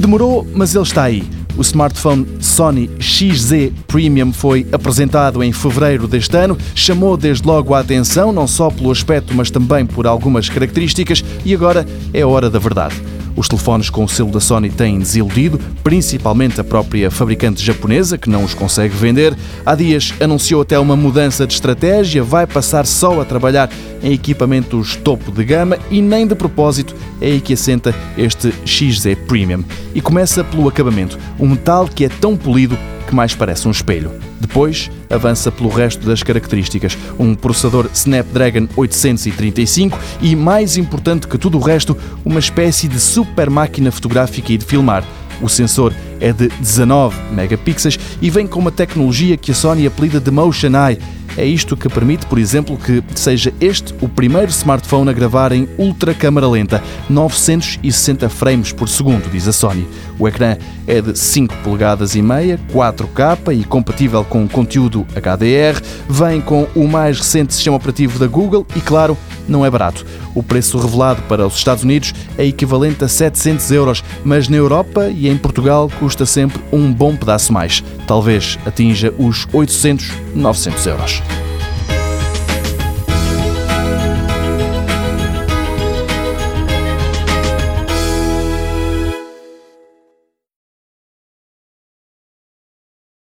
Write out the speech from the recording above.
Demorou, mas ele está aí. O smartphone Sony XZ Premium foi apresentado em fevereiro deste ano, chamou desde logo a atenção, não só pelo aspecto, mas também por algumas características, e agora é a hora da verdade. Os telefones com o selo da Sony têm desiludido, principalmente a própria fabricante japonesa, que não os consegue vender. Há dias anunciou até uma mudança de estratégia, vai passar só a trabalhar em equipamentos topo de gama e nem de propósito é aí que assenta este XZ Premium. E começa pelo acabamento, um metal que é tão polido que mais parece um espelho. Depois, avança pelo resto das características, um processador Snapdragon 835 e, mais importante que tudo o resto, uma espécie de super máquina fotográfica e de filmar. O sensor é de 19 megapixels e vem com uma tecnologia que a Sony apelida de Motion Eye é isto que permite, por exemplo, que seja este o primeiro smartphone a gravar em ultra câmara lenta, 960 frames por segundo, diz a Sony. O ecrã é de 5 polegadas e meia, 4K e compatível com conteúdo HDR, vem com o mais recente sistema operativo da Google e, claro, não é barato. O preço revelado para os Estados Unidos é equivalente a 700 euros, mas na Europa e em Portugal custa sempre um bom pedaço mais. Talvez atinja os 800, 900 euros.